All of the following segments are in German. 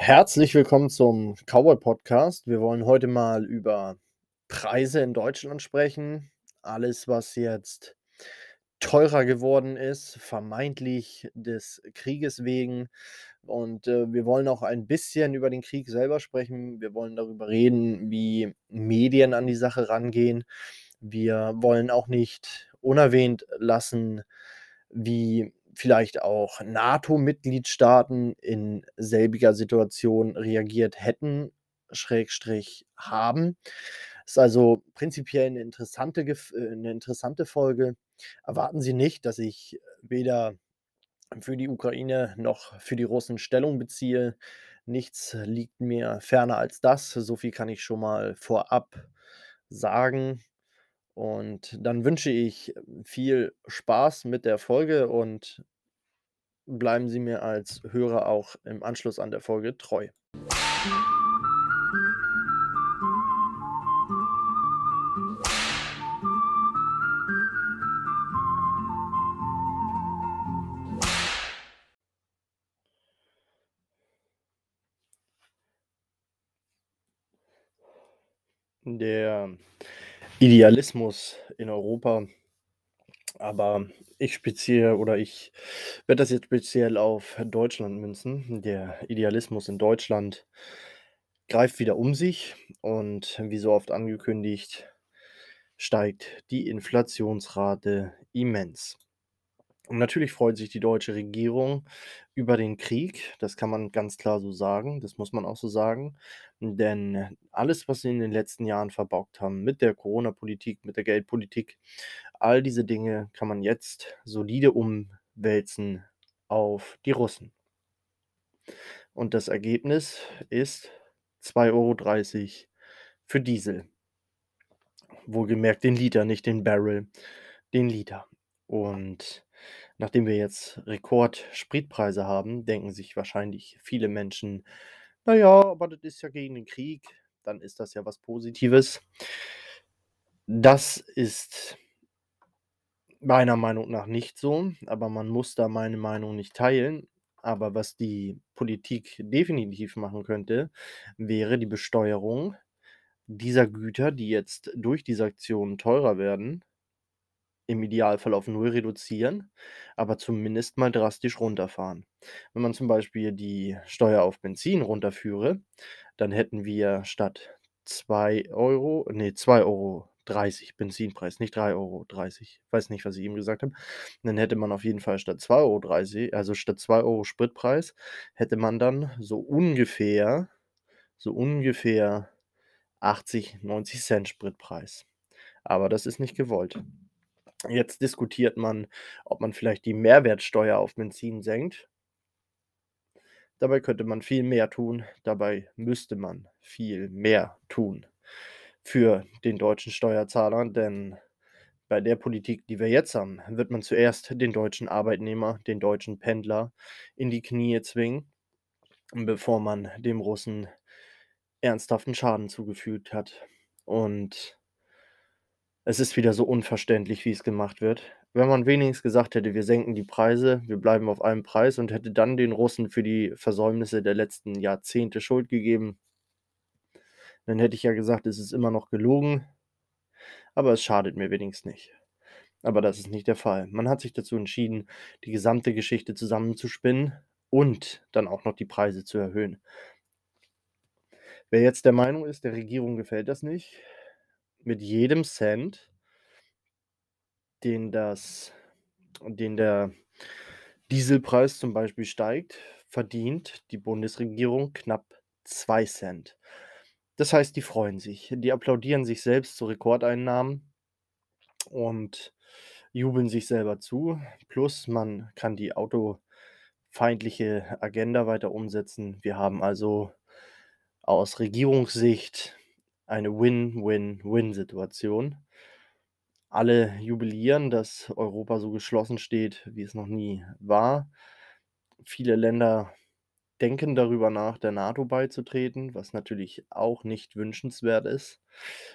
Herzlich willkommen zum Cowboy Podcast. Wir wollen heute mal über Preise in Deutschland sprechen. Alles, was jetzt teurer geworden ist, vermeintlich des Krieges wegen. Und äh, wir wollen auch ein bisschen über den Krieg selber sprechen. Wir wollen darüber reden, wie Medien an die Sache rangehen. Wir wollen auch nicht unerwähnt lassen, wie vielleicht auch NATO-Mitgliedstaaten in selbiger Situation reagiert hätten, Schrägstrich haben. Ist also prinzipiell eine interessante, äh, 'ne interessante Folge. Erwarten Sie nicht, dass ich weder für die Ukraine noch für die Russen Stellung beziehe. Nichts liegt mir ferner als das. So viel kann ich schon mal vorab sagen. Und dann wünsche ich viel Spaß mit der Folge und bleiben Sie mir als Hörer auch im Anschluss an der Folge treu. Der Idealismus in Europa, aber ich speziell oder ich werde das jetzt speziell auf Deutschland münzen. Der Idealismus in Deutschland greift wieder um sich und wie so oft angekündigt, steigt die Inflationsrate immens. Und natürlich freut sich die deutsche Regierung über den Krieg. Das kann man ganz klar so sagen. Das muss man auch so sagen. Denn alles, was sie in den letzten Jahren verbockt haben mit der Corona-Politik, mit der Geldpolitik, all diese Dinge kann man jetzt solide umwälzen auf die Russen. Und das Ergebnis ist 2,30 Euro für Diesel. Wohlgemerkt den Liter, nicht den Barrel, den Liter. Und nachdem wir jetzt Rekord-Spritpreise haben, denken sich wahrscheinlich viele Menschen, naja, aber das ist ja gegen den Krieg, dann ist das ja was Positives. Das ist meiner Meinung nach nicht so, aber man muss da meine Meinung nicht teilen. Aber was die Politik definitiv machen könnte, wäre die Besteuerung dieser Güter, die jetzt durch diese Aktionen teurer werden, im Idealfall auf null reduzieren, aber zumindest mal drastisch runterfahren. Wenn man zum Beispiel die Steuer auf Benzin runterführe, dann hätten wir statt 2 Euro, nee, 2,30 Euro Benzinpreis, nicht 3,30 Euro. Weiß nicht, was ich eben gesagt habe. Dann hätte man auf jeden Fall statt 2,30 Euro, also statt 2 Euro Spritpreis, hätte man dann so ungefähr, so ungefähr 80, 90 Cent Spritpreis. Aber das ist nicht gewollt. Jetzt diskutiert man, ob man vielleicht die Mehrwertsteuer auf Benzin senkt. Dabei könnte man viel mehr tun. Dabei müsste man viel mehr tun für den deutschen Steuerzahler, denn bei der Politik, die wir jetzt haben, wird man zuerst den deutschen Arbeitnehmer, den deutschen Pendler in die Knie zwingen, bevor man dem Russen ernsthaften Schaden zugefügt hat. Und es ist wieder so unverständlich, wie es gemacht wird. Wenn man wenigstens gesagt hätte, wir senken die Preise, wir bleiben auf einem Preis und hätte dann den Russen für die Versäumnisse der letzten Jahrzehnte Schuld gegeben, dann hätte ich ja gesagt, es ist immer noch gelogen, aber es schadet mir wenigstens nicht. Aber das ist nicht der Fall. Man hat sich dazu entschieden, die gesamte Geschichte zusammenzuspinnen und dann auch noch die Preise zu erhöhen. Wer jetzt der Meinung ist, der Regierung gefällt das nicht, mit jedem Cent, den das den der Dieselpreis zum Beispiel steigt, verdient die Bundesregierung knapp 2 Cent. Das heißt, die freuen sich. Die applaudieren sich selbst zu Rekordeinnahmen und jubeln sich selber zu. Plus, man kann die autofeindliche Agenda weiter umsetzen. Wir haben also aus Regierungssicht eine Win-Win-Win-Situation. Alle jubilieren, dass Europa so geschlossen steht, wie es noch nie war. Viele Länder denken darüber nach, der NATO beizutreten, was natürlich auch nicht wünschenswert ist.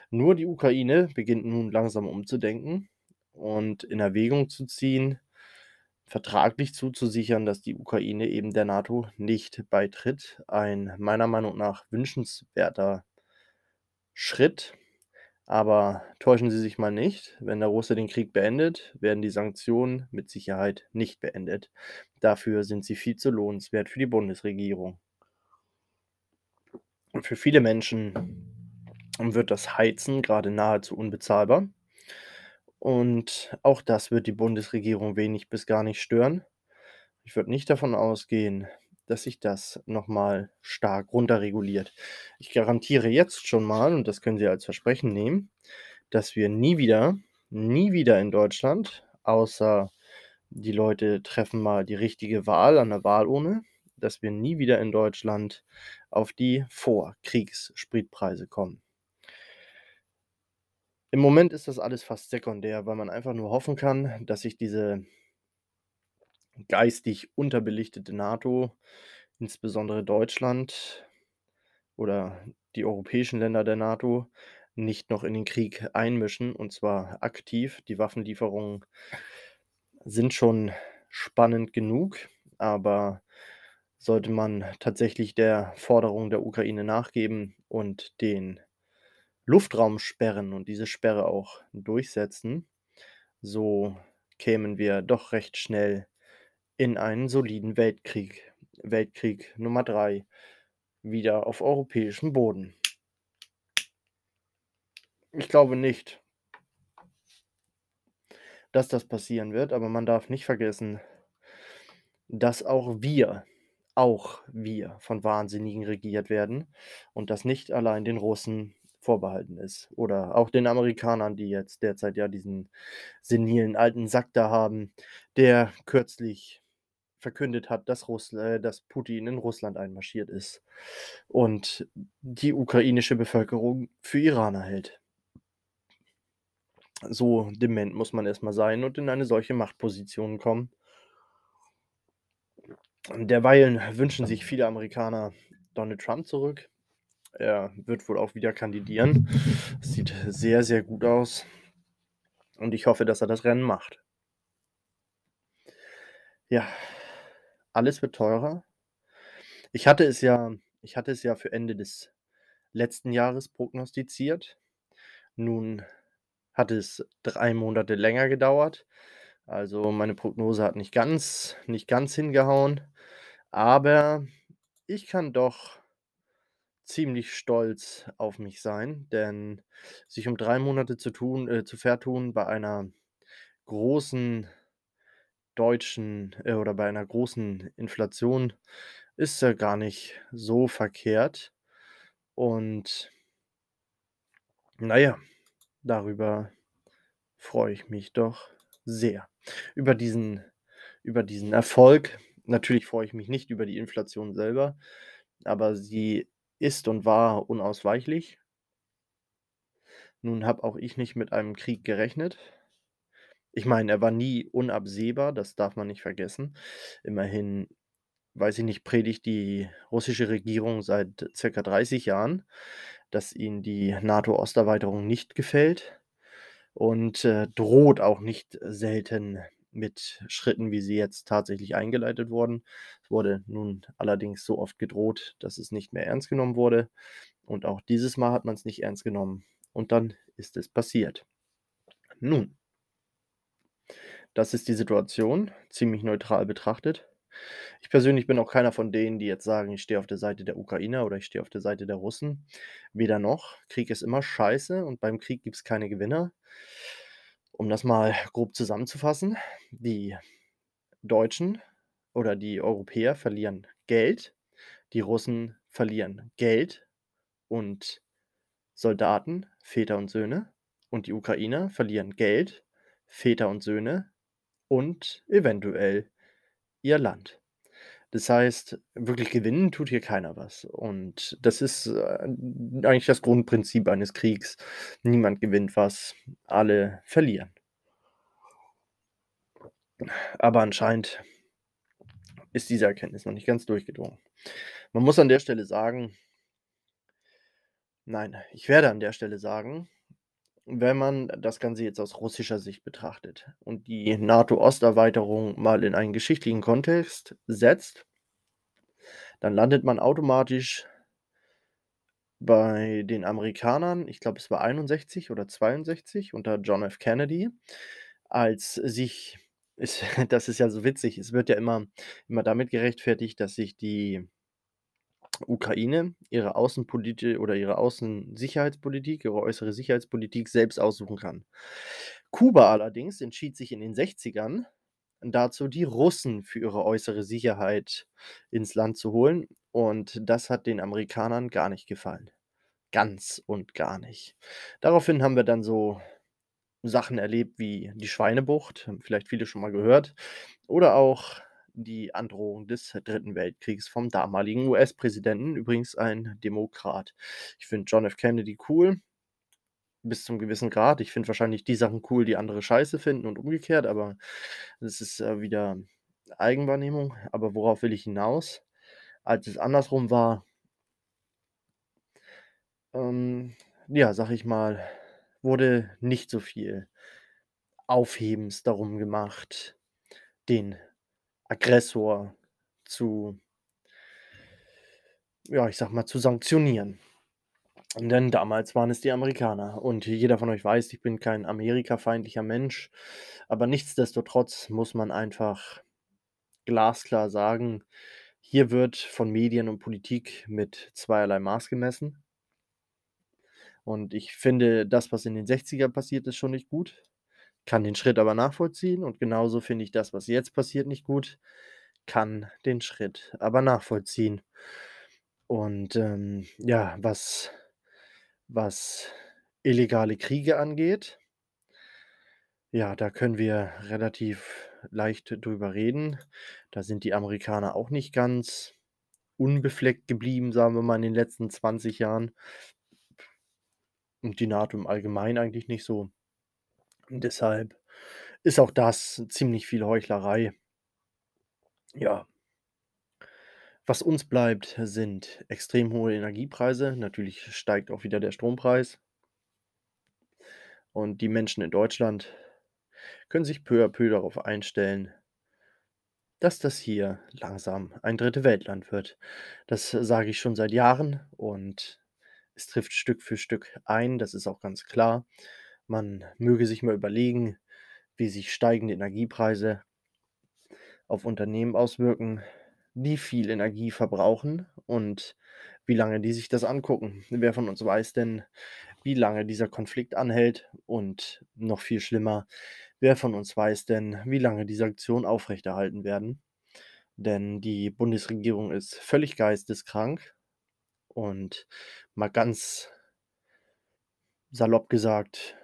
Nur die Ukraine beginnt nun langsam umzudenken und in Erwägung zu ziehen, vertraglich zuzusichern, dass die Ukraine eben der NATO nicht beitritt. Ein meiner Meinung nach wünschenswerter Schritt. Aber täuschen Sie sich mal nicht, wenn der Russe den Krieg beendet, werden die Sanktionen mit Sicherheit nicht beendet. Dafür sind sie viel zu lohnenswert für die Bundesregierung. Und für viele Menschen wird das Heizen gerade nahezu unbezahlbar. Und auch das wird die Bundesregierung wenig bis gar nicht stören. Ich würde nicht davon ausgehen, dass sich das nochmal stark runterreguliert. Ich garantiere jetzt schon mal, und das können Sie als Versprechen nehmen, dass wir nie wieder, nie wieder in Deutschland, außer die Leute treffen mal die richtige Wahl an der Wahlurne, dass wir nie wieder in Deutschland auf die Vorkriegsspritpreise kommen. Im Moment ist das alles fast sekundär, weil man einfach nur hoffen kann, dass sich diese geistig unterbelichtete NATO, insbesondere Deutschland oder die europäischen Länder der NATO, nicht noch in den Krieg einmischen, und zwar aktiv. Die Waffenlieferungen sind schon spannend genug, aber sollte man tatsächlich der Forderung der Ukraine nachgeben und den Luftraum sperren und diese Sperre auch durchsetzen, so kämen wir doch recht schnell in einen soliden Weltkrieg, Weltkrieg Nummer 3, wieder auf europäischem Boden. Ich glaube nicht, dass das passieren wird, aber man darf nicht vergessen, dass auch wir, auch wir von Wahnsinnigen regiert werden und das nicht allein den Russen vorbehalten ist oder auch den Amerikanern, die jetzt derzeit ja diesen senilen alten Sack da haben, der kürzlich verkündet hat, dass, Russl äh, dass Putin in Russland einmarschiert ist und die ukrainische Bevölkerung für Iraner hält. So dement muss man erstmal sein und in eine solche Machtposition kommen. Derweilen wünschen sich viele Amerikaner Donald Trump zurück. Er wird wohl auch wieder kandidieren. sieht sehr, sehr gut aus. Und ich hoffe, dass er das Rennen macht. Ja, alles wird teurer. Ich hatte es ja, ich hatte es ja für Ende des letzten Jahres prognostiziert. Nun hat es drei Monate länger gedauert. Also meine Prognose hat nicht ganz, nicht ganz hingehauen. Aber ich kann doch ziemlich stolz auf mich sein, denn sich um drei Monate zu tun, äh, zu vertun bei einer großen deutschen äh, oder bei einer großen Inflation ist ja gar nicht so verkehrt. Und naja, darüber freue ich mich doch sehr. Über diesen, über diesen Erfolg. Natürlich freue ich mich nicht über die Inflation selber, aber sie ist und war unausweichlich. Nun habe auch ich nicht mit einem Krieg gerechnet. Ich meine, er war nie unabsehbar, das darf man nicht vergessen. Immerhin, weiß ich nicht, predigt die russische Regierung seit circa 30 Jahren, dass ihnen die NATO-Osterweiterung nicht gefällt und äh, droht auch nicht selten mit Schritten, wie sie jetzt tatsächlich eingeleitet wurden. Es wurde nun allerdings so oft gedroht, dass es nicht mehr ernst genommen wurde. Und auch dieses Mal hat man es nicht ernst genommen. Und dann ist es passiert. Nun, das ist die Situation, ziemlich neutral betrachtet. Ich persönlich bin auch keiner von denen, die jetzt sagen, ich stehe auf der Seite der Ukrainer oder ich stehe auf der Seite der Russen. Weder noch. Krieg ist immer scheiße und beim Krieg gibt es keine Gewinner. Um das mal grob zusammenzufassen, die Deutschen oder die Europäer verlieren Geld, die Russen verlieren Geld und Soldaten, Väter und Söhne und die Ukrainer verlieren Geld, Väter und Söhne und eventuell ihr Land. Das heißt, wirklich gewinnen tut hier keiner was. Und das ist äh, eigentlich das Grundprinzip eines Kriegs. Niemand gewinnt was, alle verlieren. Aber anscheinend ist diese Erkenntnis noch nicht ganz durchgedrungen. Man muss an der Stelle sagen, nein, ich werde an der Stelle sagen, Wenn man das Ganze jetzt aus russischer Sicht betrachtet und die NATO-Osterweiterung mal in einen geschichtlichen Kontext setzt dann landet man automatisch bei den Amerikanern, ich glaube, es war 61 oder 62 unter John F. Kennedy, als sich es das ist ja so witzig, es wird ja immer immer damit gerechtfertigt, dass sich die Ukraine ihre Außenpoliti oder ihre Außensicherheitspolitik, ihre äußere Sicherheitspolitik selbst aussuchen kann. Kuba allerdings entschied sich in den 60ern dazu, die Russen für ihre äußere Sicherheit ins Land zu holen und das hat den Amerikanern gar nicht gefallen. Ganz und gar nicht. Daraufhin haben wir dann so Sachen erlebt wie die Schweinebucht, vielleicht viele schon mal gehört, oder auch die Androhung des Dritten Weltkriegs vom damaligen US-Präsidenten, übrigens ein Demokrat. Ich finde John F. Kennedy cool bis zum gewissen Grad. Ich finde wahrscheinlich die Sachen cool, die andere scheiße finden und umgekehrt, aber das ist, äh, wieder Eigenwahrnehmung. Aber worauf will ich hinaus? Als es andersrum war ähm, ja, sage ich mal, wurde nicht so viel Aufhebens darum gemacht, den Aggressor zu ja, ich sage mal, zu sanktionieren. Denn damals waren es die Amerikaner und jeder von euch weiß, ich bin kein amerikafeindlicher Mensch, aber nichtsdestotrotz muss man einfach glasklar sagen, hier wird von Medien und Politik mit zweierlei Maß gemessen. Und ich finde, das, was in den 60er passiert ist, schon nicht gut, kann den Schritt aber nachvollziehen und genauso finde ich das, was jetzt passiert, nicht gut, kann den Schritt aber nachvollziehen. Und, ähm, ja, was was illegale Kriege angeht ja, da können wir relativ leicht drüber reden. Da sind die Amerikaner auch nicht ganz unbefleckt geblieben, sagen wir mal, in den letzten 20 Jahren. Und die NATO im Allgemeinen eigentlich nicht so. Und deshalb ist auch das ziemlich viel Heuchlerei. Ja. Was uns bleibt, sind extrem hohe Energiepreise. Natürlich steigt auch wieder der Strompreis. Und die Menschen in Deutschland können sich peu à peu darauf einstellen dass das hier langsam ein Dritte-Welt-Land wird. Das sage ich schon seit Jahren und es trifft Stück für Stück ein, das ist auch ganz klar. Man möge sich mal überlegen, wie sich steigende Energiepreise auf Unternehmen auswirken, die viel Energie verbrauchen und wie lange die sich das angucken. Wer von uns weiß denn, wie lange dieser Konflikt anhält und noch viel schlimmer, wer von uns weiß denn, wie lange die Sanktionen aufrechterhalten werden? Denn die Bundesregierung ist völlig geisteskrank und mal ganz salopp gesagt,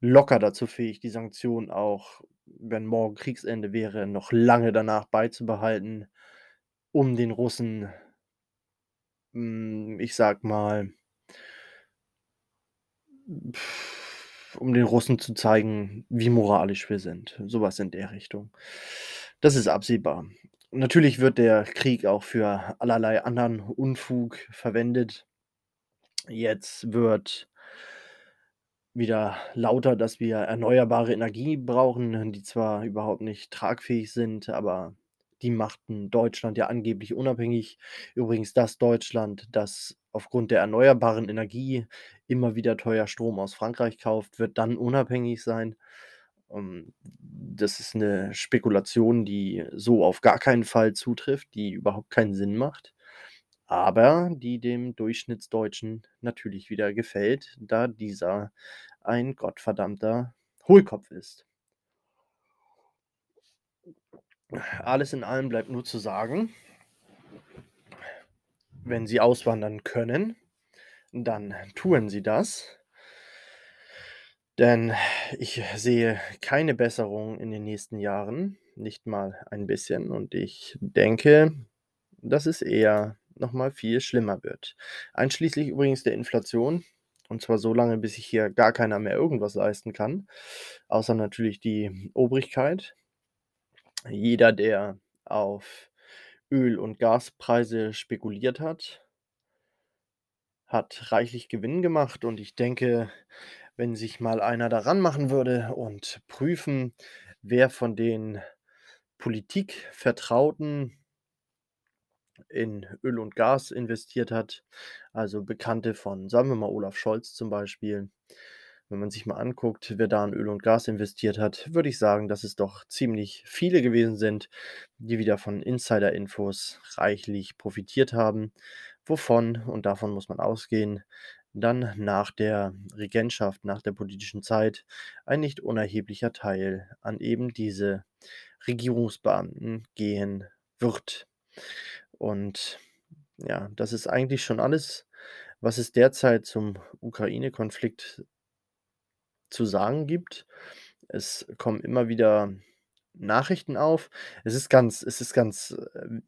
locker dazu fähig, die Sanktionen auch, wenn morgen Kriegsende wäre, noch lange danach beizubehalten, um den Russen hm, ich sage mal um den Russen zu zeigen, wie moralisch wir sind. So was in der Richtung. Das ist absehbar. Natürlich wird der Krieg auch für allerlei anderen Unfug verwendet. Jetzt wird wieder lauter, dass wir erneuerbare Energie brauchen, die zwar überhaupt nicht tragfähig sind, aber die machten Deutschland ja angeblich unabhängig. Übrigens das Deutschland, das aufgrund der erneuerbaren Energie immer wieder teuer Strom aus Frankreich kauft, wird dann unabhängig sein. Ähm, das ist eine Spekulation, die so auf gar keinen Fall zutrifft, die überhaupt keinen Sinn macht, aber die dem Durchschnittsdeutschen natürlich wieder gefällt, da dieser ein gottverdammter Hohlkopf ist. Alles in allem bleibt nur zu sagen wenn Sie auswandern können, dann tun Sie das. Denn ich sehe keine Besserung in den nächsten Jahren, nicht mal ein bisschen. Und ich denke, dass es eher noch mal viel schlimmer wird. Einschließlich übrigens der Inflation. Und zwar so lange, bis sich hier gar keiner mehr irgendwas leisten kann, außer natürlich die Obrigkeit. Jeder, der auf Öl und Gaspreise spekuliert hat hat reichlich Gewinn gemacht und ich denke, wenn sich mal einer daran machen würde und prüfen, wer von den Politikvertrauten in Öl und Gas investiert hat, also Bekannte von, sagen wir mal, Olaf Scholz zum Beispiel. Wenn man sich mal anguckt, wer da in Öl und Gas investiert hat, würde ich sagen, dass es doch ziemlich viele gewesen sind, die wieder von Insider-Infos reichlich profitiert haben, wovon, und davon muss man ausgehen, dann nach der Regentschaft, nach der politischen Zeit ein nicht unerheblicher Teil an eben diese Regierungsbeamten gehen wird. Und ja, das ist eigentlich schon alles, was es derzeit zum Ukraine-Konflikt zu sagen gibt. Es kommen immer wieder Nachrichten auf. Es ist ganz es ist ganz, ähm,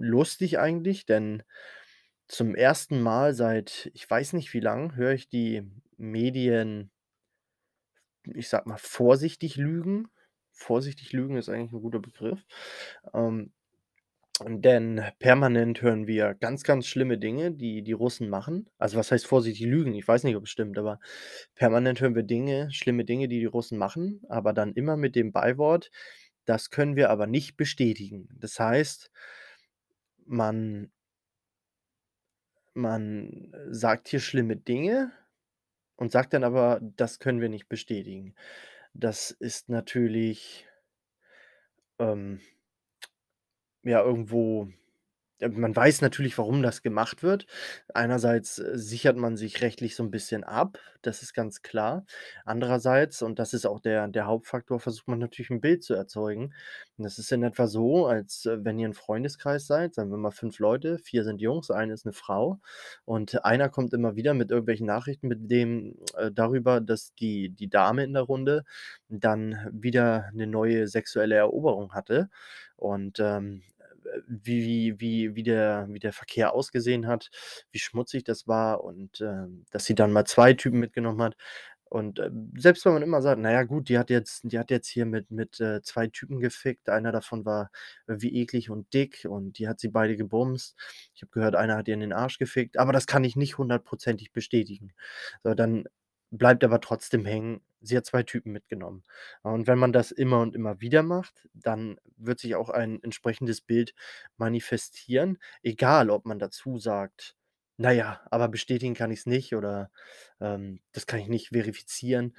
lustig eigentlich, denn zum ersten Mal seit ich weiß nicht wie lang höre ich die Medien ich sage mal, vorsichtig lügen. Vorsichtig lügen ist eigentlich 'n guter Begriff. Ähm, denn permanent hören wir ganz, ganz schlimme Dinge, die die Russen machen. Also, was heißt vorsichtig lügen? Ich weiß nicht, ob es stimmt, aber permanent hören wir Dinge schlimme Dinge, die die Russen machen, aber dann immer mit dem Beiwort: „Das können wir aber nicht bestätigen.“ Das heißt man man sagt hier schlimme Dinge und sagt dann aber: „Das können wir nicht bestätigen.“ Das ist natürlich ähm ja, irgendwo man weiß natürlich, warum das gemacht wird. Einerseits, äh, sichert man sich rechtlich so 'n bisschen ab, das ist ganz klar. Andererseits, und das ist auch der der Hauptfaktor, versucht man natürlich 'n Bild zu erzeugen. Und das ist in etwa so, als, äh, wenn ihr 'n Freundeskreis seid, sagen wir mal 5 Leute, 4 sind Jungs, eine ist 'ne Frau und einer kommt immer wieder mit irgendwelchen Nachrichten mit dem äh, darüber, dass die die Dame in der Runde dann wieder 'ne neue sexuelle Eroberung hatte und, ähm, äh, wie wie wie der wie der Verkehr ausgesehen hat, wie schmutzig das war und, ähm, dass sie dann mal 2 Typen mitgenommen hat. Und, ähm, selbst wenn man immer sagt: „Na ja, gut, die hat jetzt die hat jetzt hier mit mit, äh, 2 Typen gefickt. Einer davon war wie eklig und dick und die hat sie beide gebumst. Ich habe gehört, einer hat ihr in den Arsch gefickt, aber das kann ich nicht hundertprozentig bestätigen.“ So, dann bleibt aber trotzdem hängen, sie hat 2 Typen mitgenommen. Und wenn man das immer und immer wieder macht, dann wird sich auch ein entsprechendes Bild manifestieren, egal ob man dazu sagt: „Na ja, aber bestätigen kann ich's nicht“ oder, ähm: „Das kann ich nicht verifizieren.“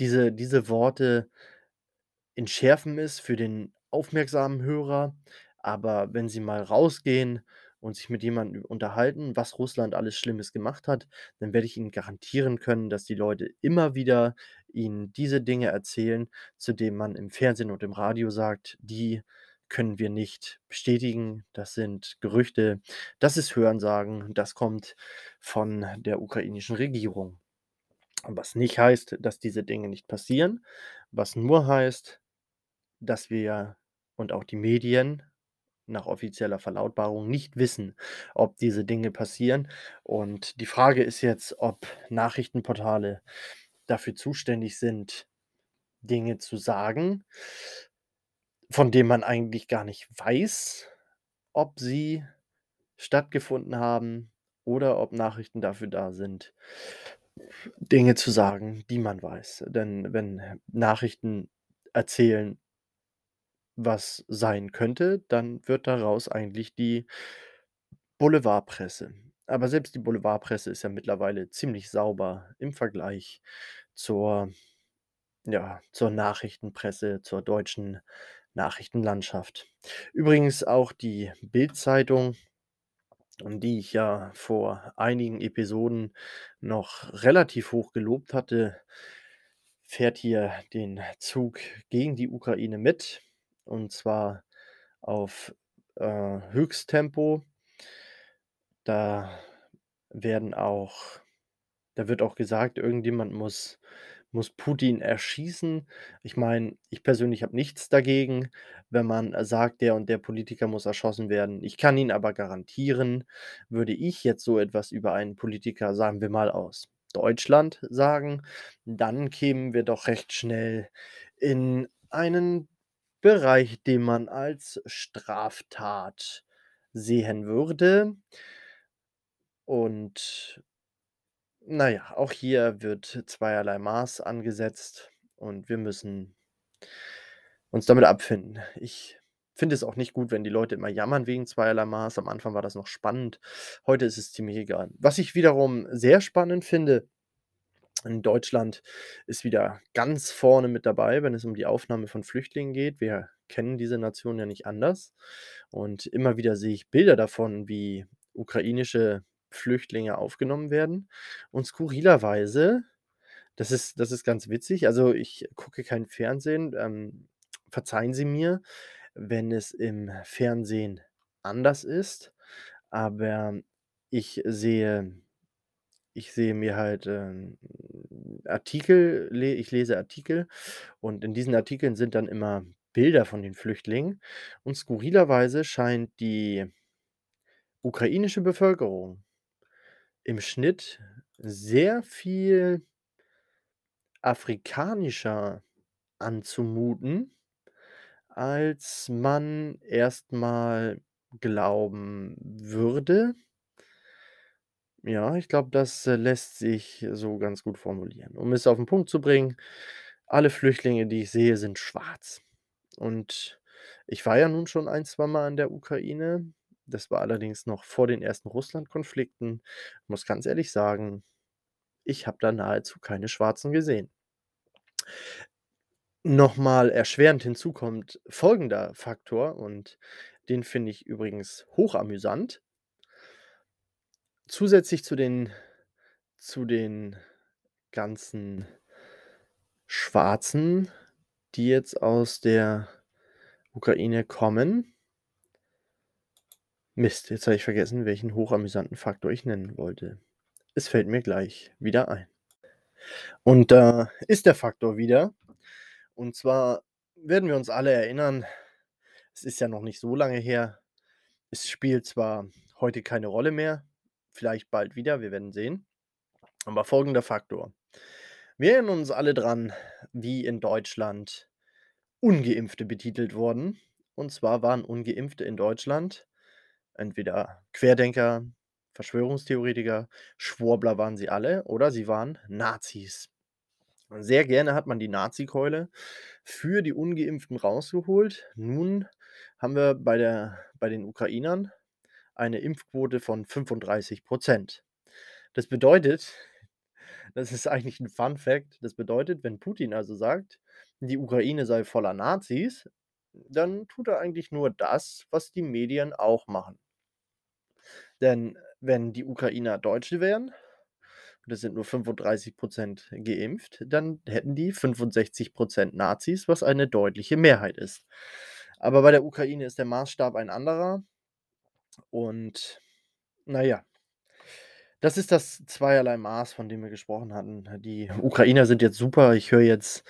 Diese diese Worte entschärfen es für den aufmerksamen Hörer, aber wenn sie mal rausgehen und sich mit jemandem unterhalten, was Russland alles Schlimmes gemacht hat, dann werde ich Ihnen garantieren können, dass die Leute immer wieder Ihnen diese Dinge erzählen, zu denen man im Fernsehen und im Radio sagt: „Die können wir nicht bestätigen. Das sind Gerüchte, das ist Hörensagen, das kommt von der ukrainischen Regierung.“ Was nicht heißt, dass diese Dinge nicht passieren, was nur heißt, dass wir und auch die Medien nach offizieller Verlautbarung nicht wissen, ob diese Dinge passieren. Und die Frage ist jetzt, ob Nachrichtenportale dafür zuständig sind, Dinge zu sagen von denen man eigentlich gar nicht weiß, ob sie stattgefunden haben oder ob Nachrichten dafür da sind, Dinge zu sagen, die man weiß. Denn wenn Nachrichten erzählen was sein könnte, dann wird daraus eigentlich die Boulevardpresse. Aber selbst die Boulevardpresse ist ja mittlerweile ziemlich sauber im Vergleich zur ja, zur Nachrichtenpresse, zur deutschen Nachrichtenlandschaft. Übrigens auch die Bild-Zeitung, die ich ja vor einigen Episoden noch relativ hoch gelobt hatte, fährt hier den Zug gegen die Ukraine mit, und zwar auf, äh, Höchsttempo. Da werden auch da wird auch gesagt, irgendjemand muss muss Putin erschießen. Ich meine, ich persönlich habe nichts dagegen, wenn man, sagt, der und der Politiker muss erschossen werden. Ich kann Ihnen aber garantieren, würde ich jetzt so etwas über einen Politiker, sagen wir mal, aus Deutschland sagen, dann kämen wir doch recht schnell in einen Bereich, den man als Straftat sehen würde. Und Na ja, auch hier wird zweierlei Maß angesetzt und wir müssen uns damit abfinden. Ich finde es auch nicht gut, wenn die Leute immer jammern wegen zweierlei Maß. Am Anfang war das noch spannend. Heute ist es ziemlich egal. Was ich wiederum sehr spannend finde, in Deutschland ist wieder ganz vorne mit dabei, wenn es um die Aufnahme von Flüchtlingen geht. Wir kennen diese Nation ja nicht anders. Und immer wieder sehe ich Bilder davon, wie ukrainische Flüchtlinge aufgenommen werden. Und skurrilerweise, das ist, das ist ganz witzig. Also ich gucke kein Fernsehen. Ähm, verzeihen Sie mir, wenn es im Fernsehen anders ist. Aber ich sehe ich sehe mir halt, ähm, Artikel le ich lese Artikel und in diesen Artikeln sind dann immer Bilder von den Flüchtlingen und skurrilerweise scheint die ukrainische Bevölkerung im Schnitt sehr viel afrikanischer anzumuten, als man erstmal glauben würde. Ja, ich glaube, das, äh, lässt sich so ganz gut formulieren. Um es auf 'n Punkt zu bringen, alle Flüchtlinge, die ich sehe, sind schwarz. Und ich war ja nun schon ein, zweimal in der Ukraine. Das war allerdings noch vor den ersten Russlandkonflikten. Muss ganz ehrlich sagen, ich habe da nahezu keine Schwarzen gesehen. Noch mal erschwerend hinzu kommt folgender Faktor und den finde ich übrigens hochamüsant. Zusätzlich zu den zu den ganzen Schwarzen, die jetzt aus der Ukraine kommen Mist, jetzt habe ich vergessen, welchen hochamüsanten Faktor ich nennen wollte. Es fällt mir gleich wieder ein. Und da ist der Faktor wieder. Und zwar werden wir uns alle erinnern, es ist ja noch nicht so lange her. Es spielt zwar heute keine Rolle mehr, vielleicht bald wieder, wir werden sehen. Aber folgender Faktor. Wir erinnern uns alle dran, wie in Deutschland Ungeimpfte betitelt wurden. Und zwar waren Ungeimpfte in Deutschland entweder Querdenker, Verschwörungstheoretiker, Schwurbler waren sie alle oder sie waren Nazis. Sehr gerne hat man die Nazikeule für die Ungeimpften rausgeholt. Nun haben wir bei, der, bei den Ukrainern eine Impfquote von 35% Das bedeutet, das ist eigentlich ein Fun Fact, das bedeutet, wenn Putin also sagt, die Ukraine sei voller Nazis, dann tut er eigentlich nur das, was die Medien auch machen. Denn wenn die Ukrainer Deutsche wären, es sind nur 35% geimpft, dann hätten die 65% Nazis, was eine deutliche Mehrheit ist. Aber bei der Ukraine ist der Maßstab ein anderer. Und naja, das ist das zweierlei Maß, von dem wir gesprochen hatten. Die Ukrainer sind jetzt super. Ich höre jetzt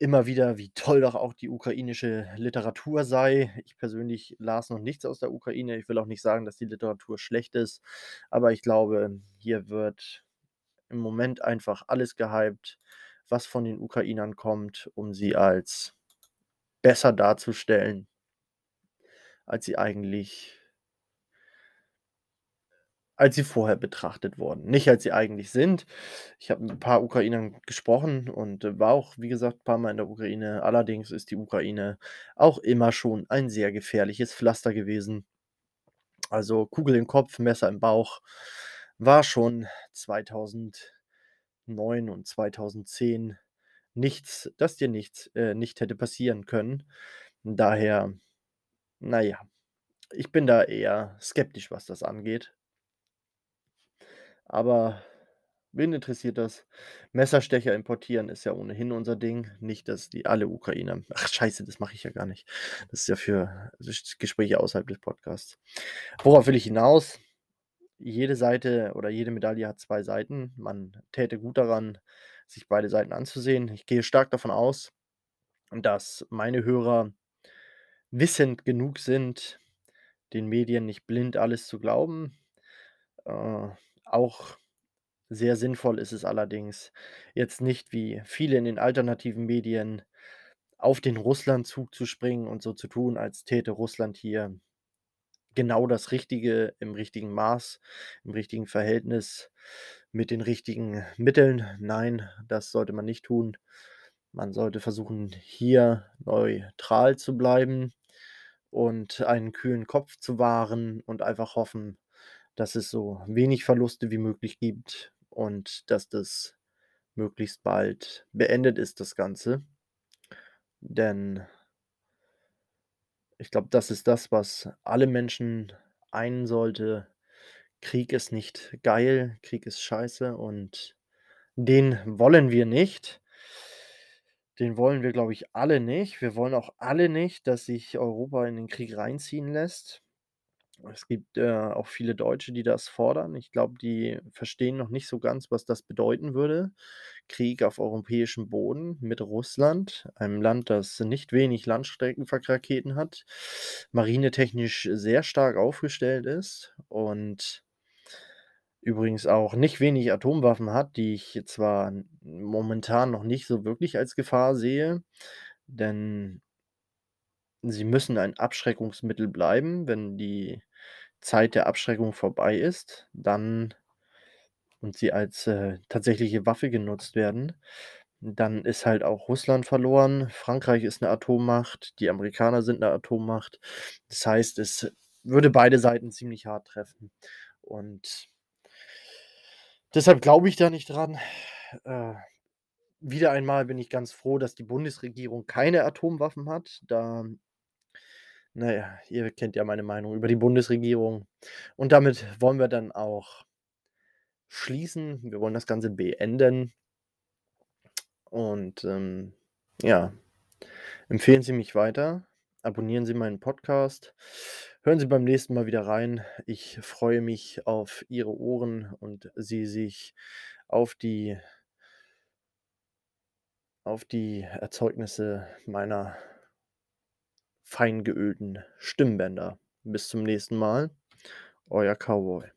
immer wieder, wie toll doch auch die ukrainische Literatur sei. Ich persönlich las noch nichts aus der Ukraine. Ich will auch nicht sagen, dass die Literatur schlecht ist, aber ich glaube, hier wird im Moment einfach alles gehypt, was von den Ukrainern kommt, um sie als besser darzustellen, als sie eigentlich als sie vorher betrachtet wurden. Nicht als sie eigentlich sind. Ich habe mit ein paar Ukrainern gesprochen und äh, war auch, wie gesagt, ein paar Mal in der Ukraine. Allerdings ist die Ukraine auch immer schon ein sehr gefährliches Pflaster gewesen. Also Kugel im Kopf, Messer im Bauch war schon 2009 und 2010 nichts, das dir nichts, äh, nicht hätte passieren können. Daher, naja, ich bin da eher skeptisch, was das angeht. Aber wen interessiert das? Messerstecher importieren ist ja ohnehin unser Ding. Nicht, dass die alle Ukrainer. Ach, scheiße, das mache ich ja gar nicht. Das ist ja für Gespräche außerhalb des Podcasts. Worauf will ich hinaus? Jede Seite oder jede Medaille hat zwei Seiten. Man täte gut daran, sich beide Seiten anzusehen. Ich gehe stark davon aus, dass meine Hörer wissend genug sind, den Medien nicht blind alles zu glauben. Äh, auch sehr sinnvoll ist es allerdings, jetzt nicht wie viele in den alternativen Medien auf den Russlandzug zu springen und so zu tun, als täte Russland hier genau das Richtige im richtigen Maß, im richtigen Verhältnis, mit den richtigen Mitteln. Nein, das sollte man nicht tun. Man sollte versuchen, hier neutral zu bleiben und einen kühlen Kopf zu wahren und einfach hoffen, dass es so wenig Verluste wie möglich gibt und dass das möglichst bald beendet ist, das Ganze. Denn ich glaube, das ist das, was alle Menschen einen sollte. Krieg ist nicht geil, Krieg ist scheiße und den wollen wir nicht. Den wollen wir, glaube ich, alle nicht. Wir wollen auch alle nicht, dass sich Europa in den Krieg reinziehen lässt. Es gibt, äh, auch viele Deutsche, die das fordern. Ich glaube, die verstehen noch nicht so ganz, was das bedeuten würde. Krieg auf europäischem Boden mit Russland, einem Land, das nicht wenig Landstreckenfunkraketen hat, marinetechnisch sehr stark aufgestellt ist und übrigens auch nicht wenig Atomwaffen hat, die ich zwar momentan noch nicht so wirklich als Gefahr sehe, denn sie müssen ein Abschreckungsmittel bleiben. Wenn die Zeit der Abschreckung vorbei ist, dann und sie als, äh, tatsächliche Waffe genutzt werden, dann ist halt auch Russland verloren. Frankreich ist 'ne Atommacht, die Amerikaner sind 'ne Atommacht. Das heißt, es würde beide Seiten ziemlich hart treffen und deshalb glaube ich da nicht dran. Äh, wieder einmal bin ich ganz froh, dass die Bundesregierung keine Atomwaffen hat, da na ja, ihr kennt ja meine Meinung über die Bundesregierung. Und damit wollen wir dann auch schließen. Wir wollen das Ganze beenden. Und, ähm, ja, empfehlen Sie mich weiter, abonnieren Sie meinen Podcast, hören Sie beim nächsten Mal wieder rein. Ich freue mich auf Ihre Ohren und Sie sich auf die auf die Erzeugnisse meiner fein geölten Stimmbänder. Bis zum nächsten Mal, Euer Cowboy.